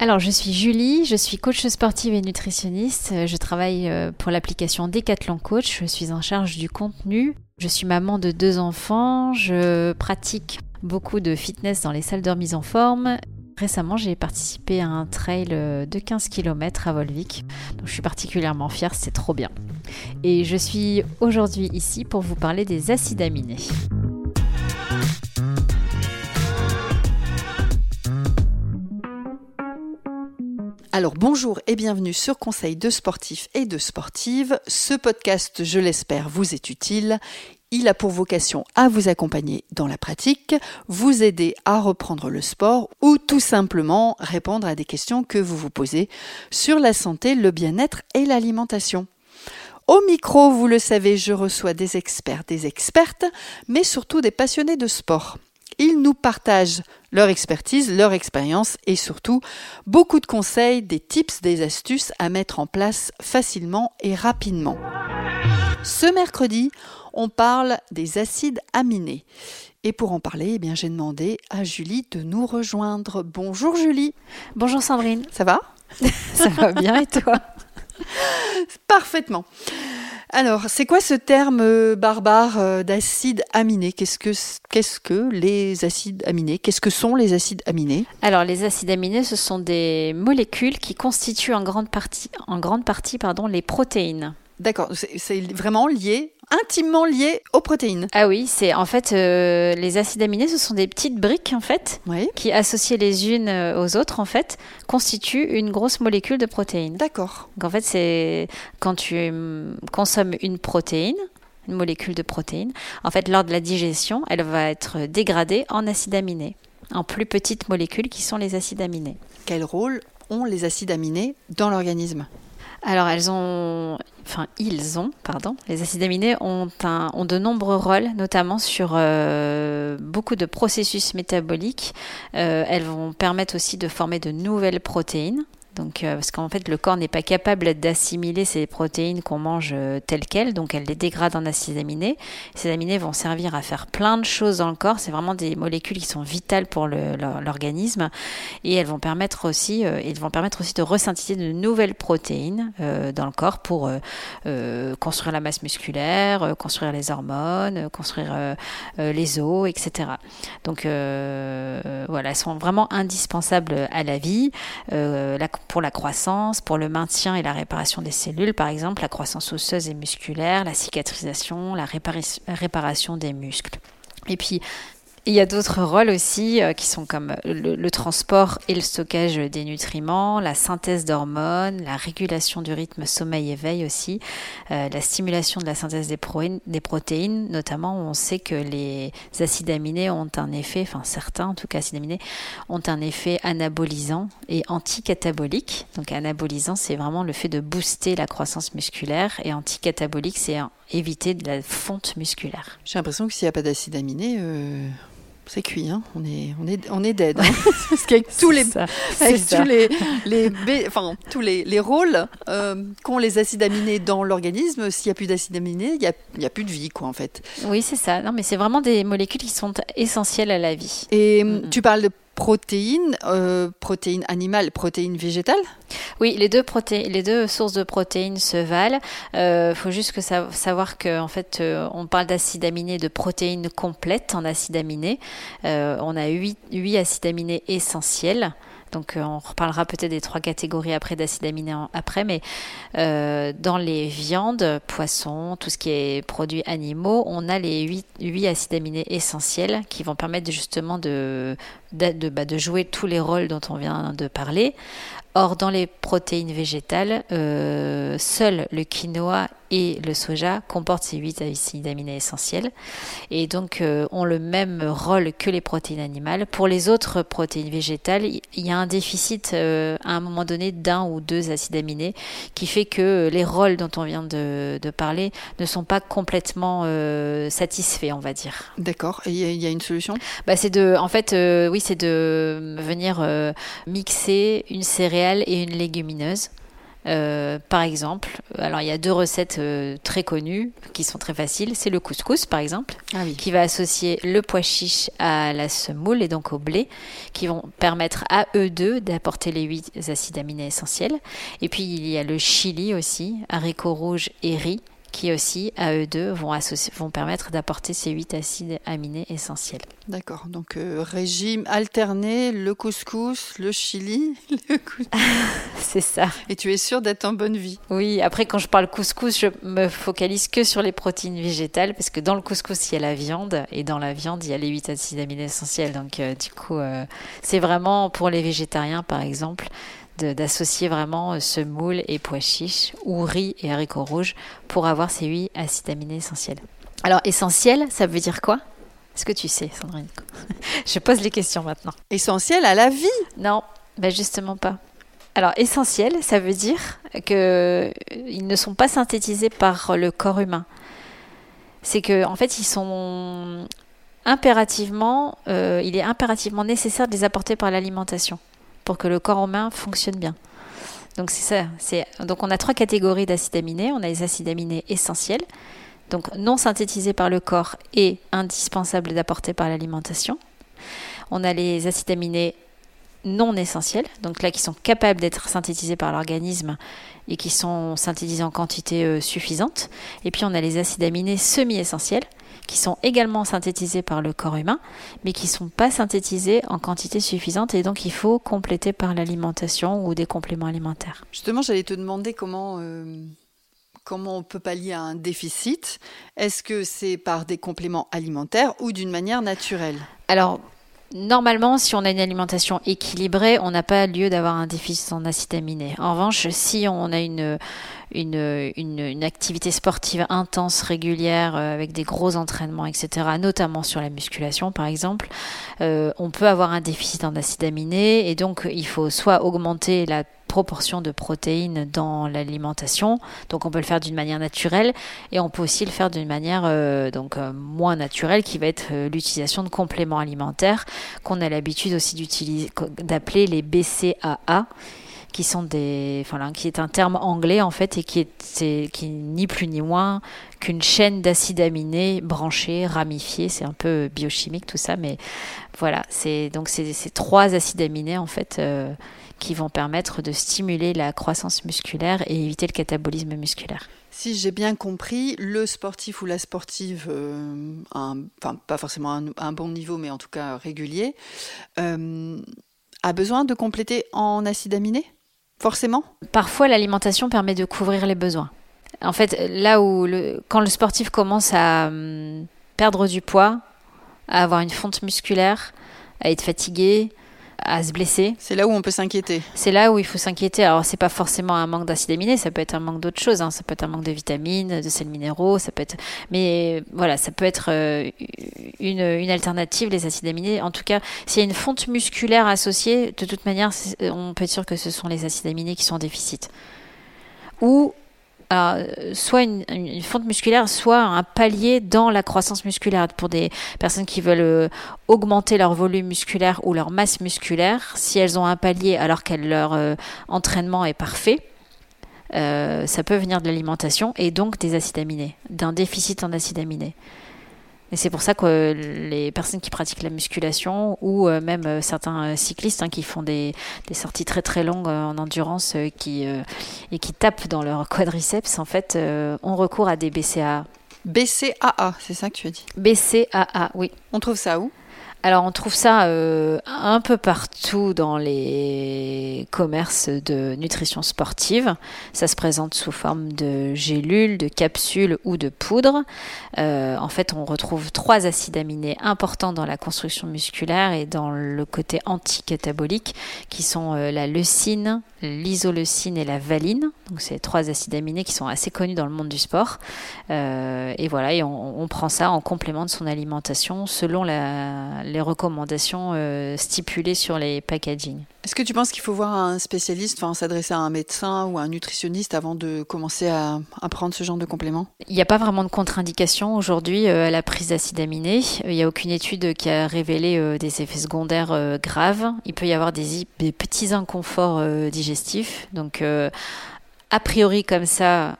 Alors, je suis Julie, je suis coach sportive et nutritionniste. Je travaille euh, pour l'application Decathlon Coach. Je suis en charge du contenu. Je suis maman de deux enfants. Je pratique beaucoup de fitness dans les salles de remise en forme. Récemment, j'ai participé à un trail euh, de 15 km à Volvic. Donc, je suis particulièrement fière, c'est trop bien. Et je suis aujourd'hui ici pour vous parler des acides aminés. Alors bonjour et bienvenue sur Conseil de sportifs et de sportives. Ce podcast, je l'espère, vous est utile. Il a pour vocation à vous accompagner dans la pratique, vous aider à reprendre le sport ou tout simplement répondre à des questions que vous vous posez sur la santé, le bien-être et l'alimentation. Au micro, vous le savez, je reçois des experts, des expertes, mais surtout des passionnés de sport. Ils nous partagent leur expertise, leur expérience et surtout beaucoup de conseils, des tips, des astuces à mettre en place facilement et rapidement. Ce mercredi, on parle des acides aminés. Et pour en parler, eh bien, j'ai demandé à Julie de nous rejoindre. Bonjour Julie. Bonjour Sandrine. Ça va? Ça va bien et toi? Parfaitement. Alors, c'est quoi ce terme euh, barbare euh, d'acide aminé? Qu'est-ce que qu'est-ce que les acides aminés? Qu'est-ce que sont les acides aminés? Alors, les acides aminés, ce sont des molécules qui constituent en grande partie, en grande partie, pardon, les protéines. D'accord, c'est vraiment lié intimement lié aux protéines. Ah oui, c'est en fait euh, les acides aminés, ce sont des petites briques en fait qui associées les unes euh, aux autres en fait constituent une grosse molécule de protéines. D'accord. Donc en fait c'est quand tu hum, consommes une protéine, une molécule de protéine, en fait lors de la digestion, elle va être dégradée en acides aminés, en plus petites molécules qui sont les acides aminés. Quel rôle ont les acides aminés dans l'organisme? Alors, elles ont, enfin, ils ont, pardon, les acides aminés ont, un, ont de nombreux rôles, notamment sur euh, beaucoup de processus métaboliques. Euh, elles vont permettre aussi de former de nouvelles protéines. Donc, euh, parce qu'en fait, le corps n'est pas capable d'assimiler ces protéines qu'on mange euh, telles quelles, donc elle les dégrade en acides aminés. Ces aminés vont servir à faire plein de choses dans le corps. C'est vraiment des molécules qui sont vitales pour l'organisme et elles vont permettre aussi, euh, ils vont permettre aussi de resynthétiser de nouvelles protéines dans le corps pour construire la masse musculaire, construire les hormones, construire les os, etc. Donc voilà, elles sont vraiment indispensables à la vie. Pour la croissance, pour le maintien et la réparation des cellules, par exemple, la croissance osseuse et musculaire, la cicatrisation, la réparation des muscles. Et puis, il y a d'autres rôles aussi euh, qui sont comme le, transport et le stockage des nutriments, la synthèse d'hormones, la régulation du rythme sommeil-éveil aussi, euh, la stimulation de la synthèse des, protéines, des protéines, notamment on sait que les acides aminés ont un effet, enfin certains en tout cas acides aminés, ont un effet anabolisant et anticatabolique. Donc anabolisant c'est vraiment le fait de booster la croissance musculaire et anticatabolique c'est éviter de la fonte musculaire. J'ai l'impression que s'il n'y a pas d'acide aminé, euh, c'est cuit, hein. on, est, on, est, on est dead. Hein. Parce qu'avec tous, les, tous, les, les, enfin, tous les, les rôles euh, qu'ont les acides aminés dans l'organisme, s'il n'y a plus d'acides aminés, il n'y a, y a, plus de vie, quoi, en fait. Oui, c'est ça. Non, mais c'est vraiment des molécules qui sont essentielles à la vie. Et tu parles de protéines, euh, protéines animales, protéines végétales Oui, les deux, les deux sources de protéines se valent. Il euh, faut juste que savoir qu'en en fait, euh, on parle d'acides aminés, de protéines complètes en acides aminés. on a huit acides aminés essentiels. Donc on reparlera peut-être des trois catégories après d'acides aminés après, mais dans les viandes, poissons, tout ce qui est produits animaux, on a les huit, acides aminés essentiels qui vont permettre justement de, de, bah, de, jouer tous les rôles dont on vient de parler. Or, dans les protéines végétales, euh, seul le quinoa et le soja comportent ces 8 acides aminés essentiels et donc euh, ont le même rôle que les protéines animales. Pour les autres protéines végétales, il y a un déficit euh, à un moment donné d'un ou deux acides aminés qui fait que les rôles dont on vient de, parler ne sont pas complètement satisfaits, on va dire. D'accord. Et il y, a une solution? Bah, C'est de, en fait, oui, c'est de venir mixer une céréale et une légumineuse. Euh, par exemple, alors il y a deux recettes euh, très connues qui sont très faciles. C'est le couscous, par exemple, Ah oui. qui va associer le pois chiche à la semoule et donc au blé, qui vont permettre à eux deux d'apporter les huit acides aminés essentiels. Et puis il y a le chili aussi, haricots rouges et riz, qui aussi, à eux deux, vont, associer- vont permettre d'apporter ces huit acides aminés essentiels. D'accord. Donc euh, régime alterné, le couscous, le chili, le cous- C'est ça. et tu es sûr d'être en bonne vie. Oui, après quand je parle couscous, je me focalise que sur les protéines végétales parce que dans le couscous il y a la viande et dans la viande il y a les 8 acides aminés essentiels. Donc euh, du coup, euh, c'est vraiment pour les végétariens par exemple d'associer vraiment euh, semoule et pois chiches ou riz et haricots rouges pour avoir ces 8 acides aminés essentiels. Alors essentiel, ça veut dire quoi? Est-ce que tu sais, Sandrine? Je pose les questions maintenant. Essentiel à la vie? Non, ben justement pas. Alors essentiel, ça veut dire que euh, ils ne sont pas synthétisés par le corps humain. C'est que en fait, ils sont impérativement, euh, il est impérativement nécessaire de les apporter par l'alimentation pour que le corps humain fonctionne bien. Donc c'est ça. Donc on a trois catégories d'acides aminés. On a les acides aminés essentiels, donc non synthétisés par le corps et indispensables d'apporter par l'alimentation. On a les acides aminés non essentiels, donc là qui sont capables d'être synthétisés par l'organisme et qui sont synthétisés en quantité euh, suffisante. Et puis on a les acides aminés semi-essentiels qui sont également synthétisés par le corps humain, mais qui ne sont pas synthétisés en quantité suffisante et donc il faut compléter par l'alimentation ou des compléments alimentaires. Justement, j'allais te demander comment, euh, comment on peut pallier à un déficit. Est-ce que c'est par des compléments alimentaires ou d'une manière naturelle? Alors, normalement, si on a une alimentation équilibrée, on n'a pas lieu d'avoir un déficit en acides aminés. En revanche, si on a une, une, une, activité sportive intense, régulière, euh, avec des gros entraînements, etc., notamment sur la musculation, par exemple, euh, on peut avoir un déficit en acides aminés et donc il faut soit augmenter la proportion de protéines dans l'alimentation. Donc on peut le faire d'une manière naturelle et on peut aussi le faire d'une manière euh, donc moins naturelle qui va être l'utilisation de compléments alimentaires qu'on a l'habitude aussi d'utiliser d'appeler les BCAA qui sont des voilà, qui est un terme anglais en fait et qui est, c'est- qui est ni plus ni moins qu'une chaîne d'acides aminés branchés, ramifiés, c'est un peu biochimique tout ça mais voilà, c'est donc ces trois acides aminés en fait euh, qui vont permettre de stimuler la croissance musculaire et éviter le catabolisme musculaire. Si j'ai bien compris, le sportif ou la sportive, euh, enfin pas forcément un, un bon niveau, mais en tout cas régulier, euh, a besoin de compléter en acides aminés? Forcément Parfois, l'alimentation permet de couvrir les besoins. En fait, là où le, quand le sportif commence à hum, perdre du poids, à avoir une fonte musculaire, à être fatigué, à se blesser, C'est là où on peut s'inquiéter. c'est là où il faut s'inquiéter. Alors, c'est pas forcément un manque d'acides aminés, ça peut être un manque d'autres choses. hein. Ça peut être un manque de vitamines, de sels minéraux, ça peut être. Mais voilà, ça peut être euh, une, une alternative, les acides aminés. En tout cas, s'il y a une fonte musculaire associée, de toute manière, on peut être sûr que ce sont les acides aminés qui sont en déficit. Ou euh, soit une, fonte musculaire, soit un palier dans la croissance musculaire. Pour des personnes qui veulent euh, augmenter leur volume musculaire ou leur masse musculaire, si elles ont un palier alors que leur euh, entraînement est parfait, ça peut venir de l'alimentation et donc des acides aminés, d'un déficit en acides aminés. Et c'est pour ça que les personnes qui pratiquent la musculation ou euh, même euh, certains euh, cyclistes hein, qui font des, des sorties très très longues en endurance qui, euh, et qui tapent dans leur quadriceps, en fait, euh, ont recours à des BCAA. BCAA, c'est ça que tu as dit? BCAA, oui. On trouve ça où? Alors on trouve ça euh, un peu partout dans les commerces de nutrition sportive. Ça se présente sous forme de gélules, de capsules ou de poudre. Euh, en fait, on retrouve trois acides aminés importants dans la construction musculaire et dans le côté anticatabolique, qui sont euh, la leucine, l'isoleucine et la valine. Donc c'est trois acides aminés qui sont assez connus dans le monde du sport. Et voilà, on prend ça en complément de son alimentation selon la, les recommandations euh, stipulées sur les packaging. Est-ce que tu penses qu'il faut voir un spécialiste, enfin s'adresser à un médecin ou à un nutritionniste avant de commencer à, à prendre ce genre de compléments Il n'y a pas vraiment de contre-indication aujourd'hui euh, à la prise d'acides aminés. Euh, Il n'y a aucune étude qui a révélé des effets secondaires graves. Il peut y avoir des, des petits inconforts digestifs. Donc, a priori comme ça,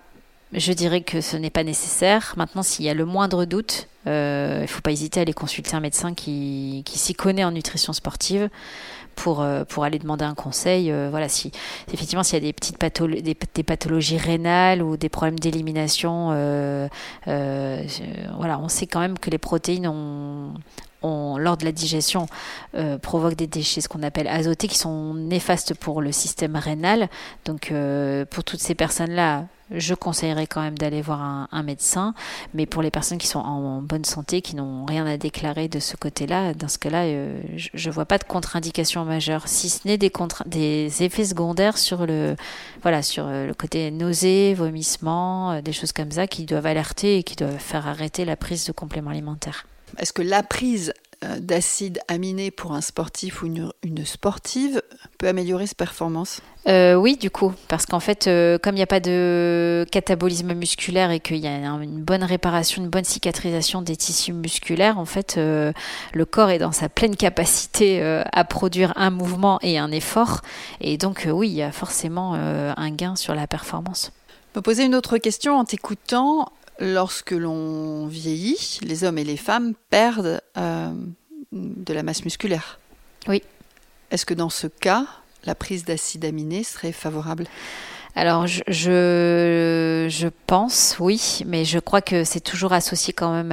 je dirais que ce n'est pas nécessaire. Maintenant, s'il y a le moindre doute, euh, il ne faut pas hésiter à aller consulter un médecin qui, s'y connaît en nutrition sportive pour, euh, aller demander un conseil. Euh, voilà, si effectivement s'il y a des petites pathologies, rénales ou des problèmes d'élimination, voilà, on sait quand même que les protéines ont, lors de la digestion, euh, provoquent des déchets, ce qu'on appelle azotés, qui sont néfastes pour le système rénal. Donc, pour toutes ces personnes-là, je conseillerais quand même d'aller voir un, médecin. Mais pour les personnes qui sont en, bonne santé, qui n'ont rien à déclarer de ce côté-là, dans ce cas-là, euh, je ne vois pas de contre-indication majeure, si ce n'est des, effets secondaires sur le, voilà, sur le côté nausée, vomissement, des choses comme ça qui doivent alerter et qui doivent faire arrêter la prise de compléments alimentaires. Est-ce que la prise euh, d'acide aminé pour un sportif ou une, sportive peut améliorer ses performances euh, Oui, du coup, parce qu'en fait, euh, comme il n'y a pas de catabolisme musculaire et qu'il y a une bonne réparation, une bonne cicatrisation des tissus musculaires, en fait, le corps est dans sa pleine capacité à produire un mouvement et un effort. Et donc, oui, il y a forcément un gain sur la performance. Me poser une autre question en t'écoutant lorsque l'on vieillit, les hommes et les femmes perdent euh, de la masse musculaire. Oui. Est-ce que dans ce cas, la prise d'acide aminé serait favorable? Alors, je, je, pense, oui, mais je crois que c'est toujours associé quand même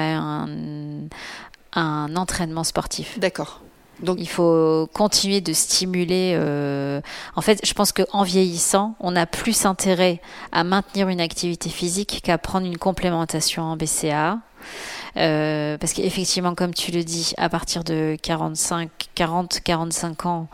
à un entraînement sportif. D'accord. Donc il faut continuer de stimuler. Euh, en fait, je pense qu'en vieillissant, on a plus intérêt à maintenir une activité physique qu'à prendre une complémentation en BCA. Euh, parce qu'effectivement, comme tu le dis, à partir de 45, 40, 45 ans,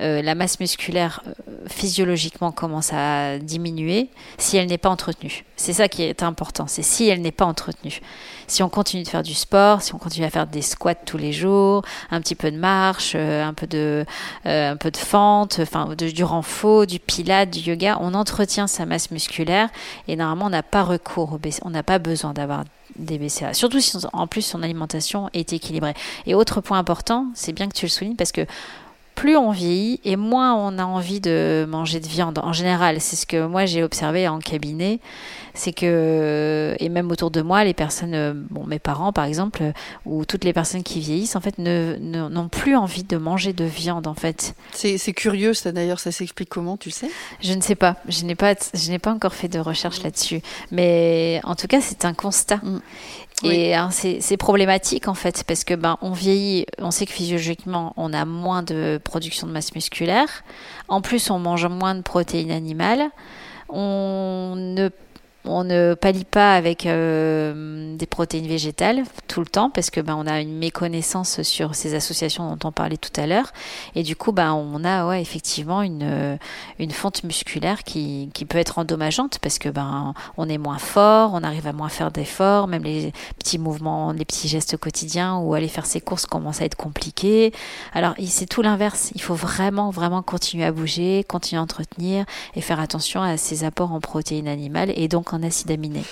euh, la masse musculaire euh, physiologiquement commence à diminuer si elle n'est pas entretenue. C'est ça qui est important, c'est si elle n'est pas entretenue. Si on continue de faire du sport, si on continue à faire des squats tous les jours, un petit peu de marche, un peu de, fente, enfin du renfort, du pilate, du yoga, on entretient sa masse musculaire et normalement on n'a pas recours, on n'a pas besoin d'avoir des BCA. Surtout si en plus son alimentation est équilibrée. Et autre point important, c'est bien que tu le soulignes parce que plus on vieillit et moins on a envie de manger de viande. En général, c'est ce que moi j'ai observé en cabinet, c'est que et même autour de moi, les personnes, bon mes parents par exemple, ou toutes les personnes qui vieillissent en fait ne n'ont plus envie de manger de viande en fait. C'est curieux ça d'ailleurs, ça s'explique comment, tu sais? Je ne sais pas, je n'ai pas je n'ai pas encore fait de recherche là-dessus, mais en tout cas c'est un constat. Mm. Et hein, c'est problématique en fait parce que ben on vieillit, on sait que physiologiquement on a moins de production de masse musculaire. En plus on mange moins de protéines animales. On ne on ne pallie pas avec euh, des protéines végétales tout le temps parce que ben, on a une méconnaissance sur ces associations dont on parlait tout à l'heure. Et du coup, ben, on a effectivement une, euh, une fonte musculaire qui, peut être endommageante parce que ben, on est moins fort, on arrive à moins faire d'efforts, même les petits mouvements, les petits gestes quotidiens ou aller faire ses courses commencent à être compliqués. Alors, c'est tout l'inverse. Il faut vraiment, vraiment continuer à bouger, continuer à entretenir et faire attention à ces apports en protéines animales et donc acide aminé.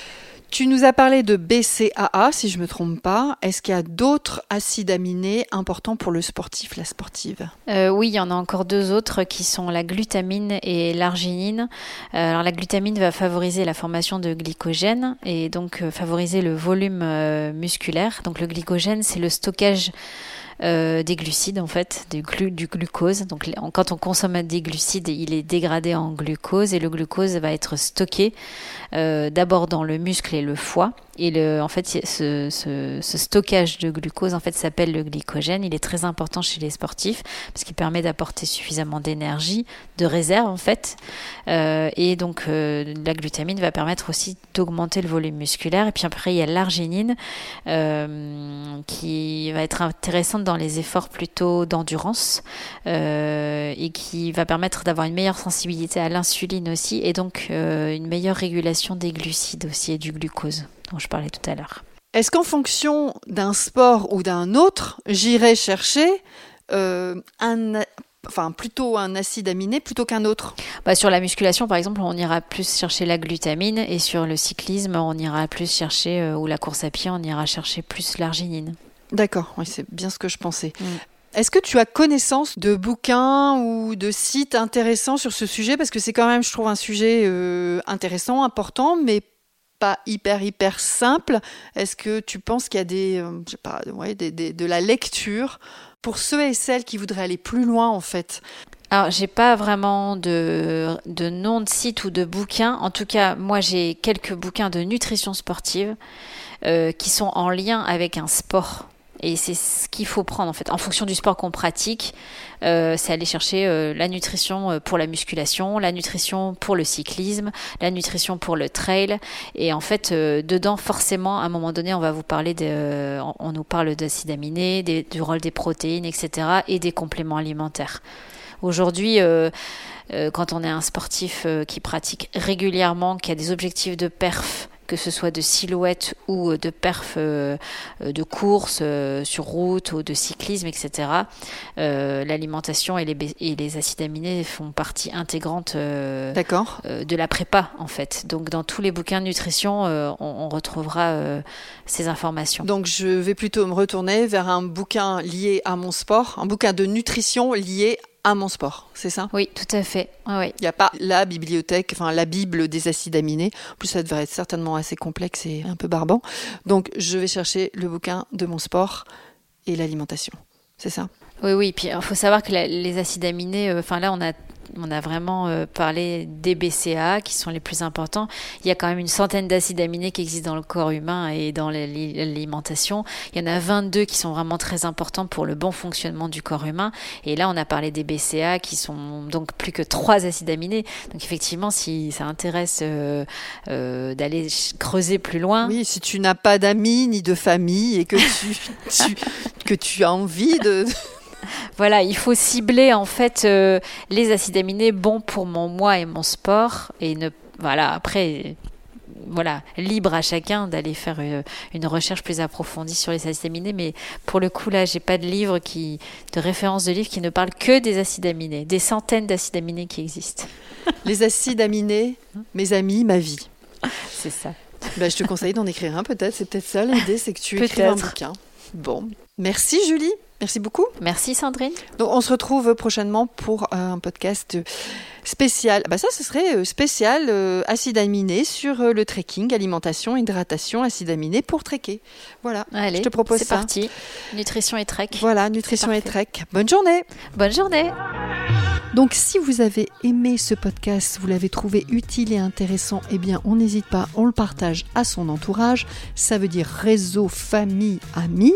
Tu nous as parlé de BCAA, si je ne me trompe pas. Est-ce qu'il y a d'autres acides aminés importants pour le sportif, la sportive? Euh, Oui, il y en a encore deux autres qui sont la glutamine et l'arginine. Euh, alors la glutamine va favoriser la formation de glycogène et donc euh, favoriser le volume musculaire. Donc le glycogène, c'est le stockage euh, des glucides en fait, du, glucose. Donc quand on consomme des glucides, il est dégradé en glucose et le glucose va être stocké euh, d'abord dans le muscle et le foie. Et le, en fait, ce, stockage de glucose en fait s'appelle le glycogène. Il est très important chez les sportifs parce qu'il permet d'apporter suffisamment d'énergie, de réserve en fait. Euh, et donc euh, la glutamine va permettre aussi d'augmenter le volume musculaire. Et puis après, il y a l'arginine euh, qui va être intéressante dans les efforts plutôt d'endurance et qui va permettre d'avoir une meilleure sensibilité à l'insuline aussi et donc une meilleure régulation des glucides aussi et du glucose dont je parlais tout à l'heure. Est-ce qu'en fonction d'un sport ou d'un autre, j'irai chercher euh, un, enfin plutôt un acide aminé plutôt qu'un autre? Bah, Sur la musculation, par exemple, on ira plus chercher la glutamine et sur le cyclisme, on ira plus chercher, ou la course à pied, on ira chercher plus l'arginine. D'accord, oui, c'est bien ce que je pensais. Mm. Est-ce que tu as connaissance de bouquins ou de sites intéressants sur ce sujet? Parce que c'est quand même, je trouve, un sujet euh, intéressant, important, mais hyper hyper simple. Est-ce que tu penses qu'il y a des, euh, je sais pas, ouais, des, des, de la lecture pour ceux et celles qui voudraient aller plus loin en fait? Alors, j'ai pas vraiment de, de nom de site ou de bouquin. En tout cas, moi, j'ai quelques bouquins de nutrition sportive euh, qui sont en lien avec un sport. Et c'est ce qu'il faut prendre en fait. En fonction du sport qu'on pratique, euh, c'est aller chercher euh, la nutrition euh, pour la musculation, la nutrition pour le cyclisme, la nutrition pour le trail. Et en fait, dedans, forcément, à un moment donné, on va vous parler de, on, nous parle d'acides aminés, du rôle des protéines, etc. et des compléments alimentaires. Aujourd'hui, quand on est un sportif qui pratique régulièrement, qui a des objectifs de perf, que ce soit de silhouette ou de perf euh, de course euh, sur route ou de cyclisme, etc. Euh, L'alimentation et les, et les, acides aminés font partie intégrante euh, de la prépa, en fait. Donc, dans tous les bouquins de nutrition, on, on, retrouvera ces informations. Donc, je vais plutôt me retourner vers un bouquin lié à mon sport, un bouquin de nutrition lié à mon sport, c'est ça? Oui, tout à fait. Il n'y a pas la bibliothèque, enfin la Bible des acides aminés. En plus, ça devrait être certainement assez complexe et un peu barbant. Donc, je vais chercher le bouquin de mon sport et l'alimentation. C'est ça? Oui, oui. Puis, il faut savoir que la, les acides aminés, enfin euh, là, on a on a vraiment euh, parlé des BCA qui sont les plus importants. Il y a quand même une centaine d'acides aminés qui existent dans le corps humain et dans l'alimentation. Il y en a 22 qui sont vraiment très importants pour le bon fonctionnement du corps humain. Et là, on a parlé des BCA qui sont donc plus que trois acides aminés. Donc effectivement, si ça intéresse euh, euh, d'aller creuser plus loin. Oui, si tu n'as pas d'amis ni de famille et que tu, tu que tu as envie de voilà, il faut cibler en fait euh, les acides aminés bons pour mon moi et mon sport et ne voilà après voilà libre à chacun d'aller faire une, euh, une, recherche plus approfondie sur les acides aminés. Mais pour le coup là j'ai pas de livre qui de référence de livre qui ne parle que des acides aminés des centaines d'acides aminés qui existent. Les acides aminés mes amis ma vie. C'est ça. Bah, je te conseille d'en écrire un peut-être c'est peut-être ça l'idée c'est que tu écris un bouquin bon merci Julie Merci beaucoup. Merci Sandrine. Donc on se retrouve prochainement pour euh, un podcast spécial. Bah ça, ce serait euh, spécial euh, acide aminé sur euh, le trekking, alimentation, hydratation, acide aminé pour trekker. Voilà. Allez, je te propose ça. C'est parti. Nutrition et trek. Voilà, nutrition et trek. Bonne journée. Bonne journée. Donc si vous avez aimé ce podcast, vous l'avez trouvé utile et intéressant, eh bien on n'hésite pas, on le partage à son entourage. Ça veut dire réseau, famille, amis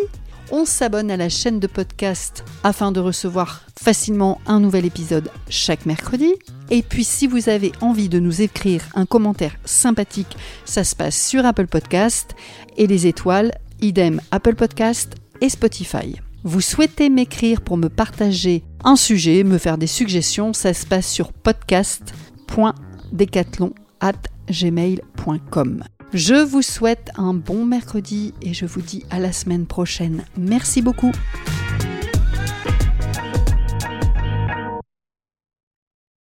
on s'abonne à la chaîne de podcast afin de recevoir facilement un nouvel épisode chaque mercredi. Et puis si vous avez envie de nous écrire un commentaire sympathique, ça se passe sur Apple Podcast et les étoiles, idem Apple Podcast et Spotify. Vous souhaitez m'écrire pour me partager un sujet, me faire des suggestions, ça se passe sur podcast.decathlon@gmail.com. Je vous souhaite un bon mercredi et je vous dis à la semaine prochaine. Merci beaucoup.